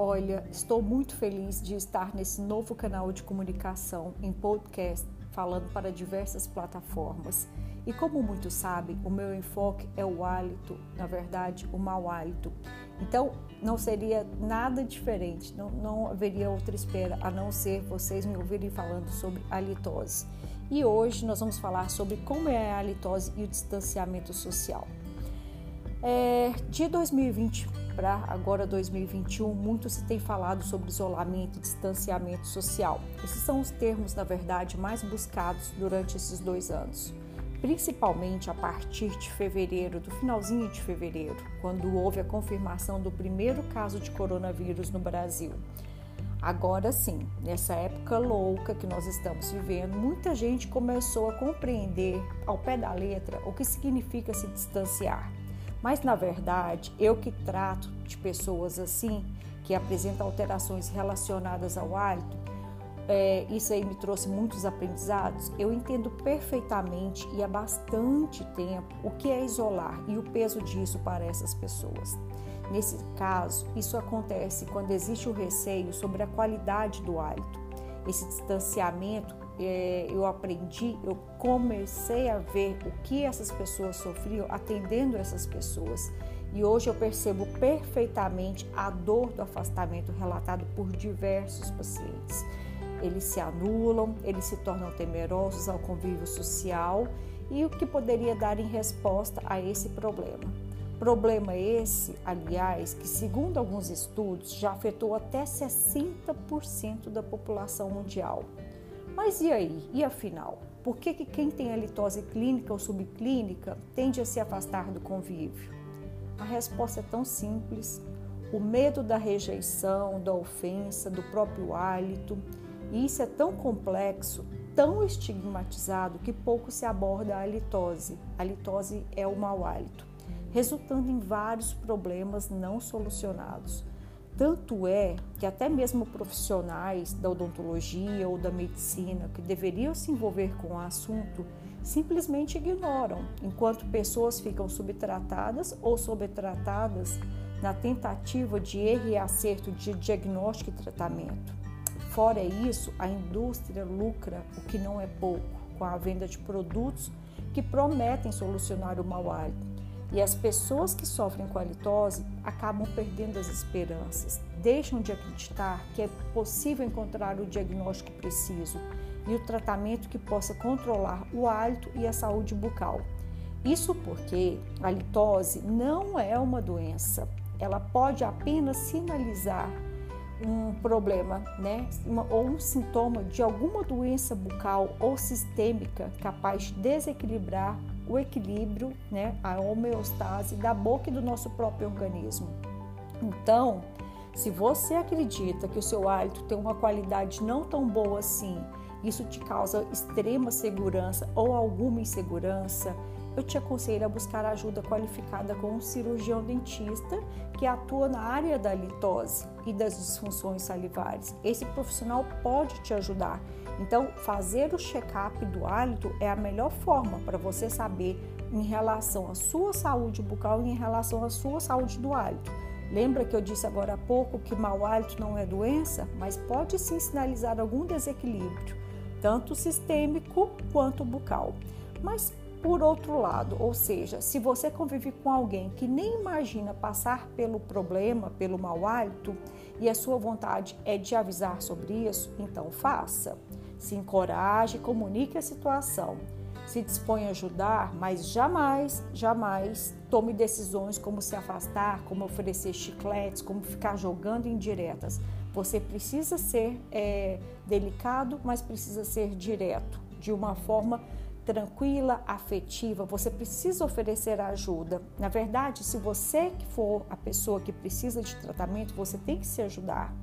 Olha, estou muito feliz de estar nesse novo canal de comunicação em podcast, falando para diversas plataformas. E como muitos sabem, o meu enfoque é o hálito, na verdade, o mau hálito. Então, não seria nada diferente, não, não haveria outra espera a não ser vocês me ouvirem falando sobre halitose. E hoje nós vamos falar sobre como é a halitose e o distanciamento social. É, de 2020 agora 2021, muito se tem falado sobre isolamento e distanciamento social. Esses são os termos, na verdade, mais buscados durante esses dois anos, principalmente a partir de fevereiro, do finalzinho de fevereiro, quando houve a confirmação do primeiro caso de coronavírus no Brasil. Agora sim, nessa época louca que nós estamos vivendo, muita gente começou a compreender ao pé da letra o que significa se distanciar. Mas na verdade, eu que trato de pessoas assim, que apresentam alterações relacionadas ao hálito, é, isso aí me trouxe muitos aprendizados. Eu entendo perfeitamente e há bastante tempo o que é isolar e o peso disso para essas pessoas. Nesse caso, isso acontece quando existe o receio sobre a qualidade do hálito. Esse distanciamento eu aprendi, eu comecei a ver o que essas pessoas sofriam atendendo essas pessoas. E hoje eu percebo perfeitamente a dor do afastamento relatado por diversos pacientes. Eles se anulam, eles se tornam temerosos ao convívio social e o que poderia dar em resposta a esse problema. Problema esse, aliás, que segundo alguns estudos já afetou até 60% da população mundial. Mas e aí? E afinal? Por que, que quem tem a litose clínica ou subclínica tende a se afastar do convívio? A resposta é tão simples. O medo da rejeição, da ofensa, do próprio hálito. E isso é tão complexo, tão estigmatizado, que pouco se aborda a litose. A litose é o mau hálito, resultando em vários problemas não solucionados tanto é que até mesmo profissionais da odontologia ou da medicina que deveriam se envolver com o assunto simplesmente ignoram, enquanto pessoas ficam subtratadas ou sobretratadas na tentativa de erro e acerto de diagnóstico e tratamento. Fora isso, a indústria lucra o que não é pouco com a venda de produtos que prometem solucionar o mau hálito e as pessoas que sofrem com a litose acabam perdendo as esperanças, deixam de acreditar que é possível encontrar o diagnóstico preciso e o tratamento que possa controlar o hálito e a saúde bucal. Isso porque a litose não é uma doença, ela pode apenas sinalizar um problema, né, uma, ou um sintoma de alguma doença bucal ou sistêmica capaz de desequilibrar o equilíbrio, né, a homeostase da boca e do nosso próprio organismo. Então, se você acredita que o seu hálito tem uma qualidade não tão boa assim, isso te causa extrema segurança ou alguma insegurança, eu te aconselho a buscar ajuda qualificada com um cirurgião dentista que atua na área da litose e das disfunções salivares. Esse profissional pode te ajudar. Então, fazer o check-up do hálito é a melhor forma para você saber em relação à sua saúde bucal e em relação à sua saúde do hálito. Lembra que eu disse agora há pouco que mau hálito não é doença, mas pode sim sinalizar algum desequilíbrio, tanto sistêmico quanto bucal. Mas por outro lado, ou seja, se você convive com alguém que nem imagina passar pelo problema, pelo mau hálito, e a sua vontade é de avisar sobre isso, então faça. Se encoraje, comunique a situação. Se dispõe a ajudar, mas jamais, jamais tome decisões como se afastar, como oferecer chicletes, como ficar jogando indiretas. Você precisa ser é, delicado, mas precisa ser direto, de uma forma tranquila, afetiva, você precisa oferecer ajuda. Na verdade, se você que for a pessoa que precisa de tratamento, você tem que se ajudar.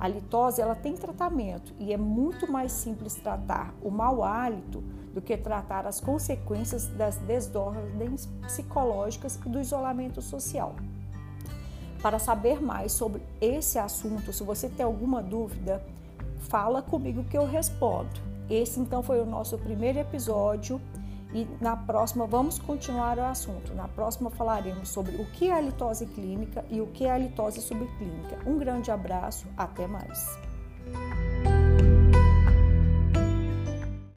A litose ela tem tratamento e é muito mais simples tratar o mau hálito do que tratar as consequências das desordens psicológicas e do isolamento social. Para saber mais sobre esse assunto, se você tem alguma dúvida, fala comigo que eu respondo. Esse então foi o nosso primeiro episódio E na próxima vamos continuar o assunto. Na próxima falaremos sobre o que é a litose clínica e o que é a litose subclínica. Um grande abraço, até mais.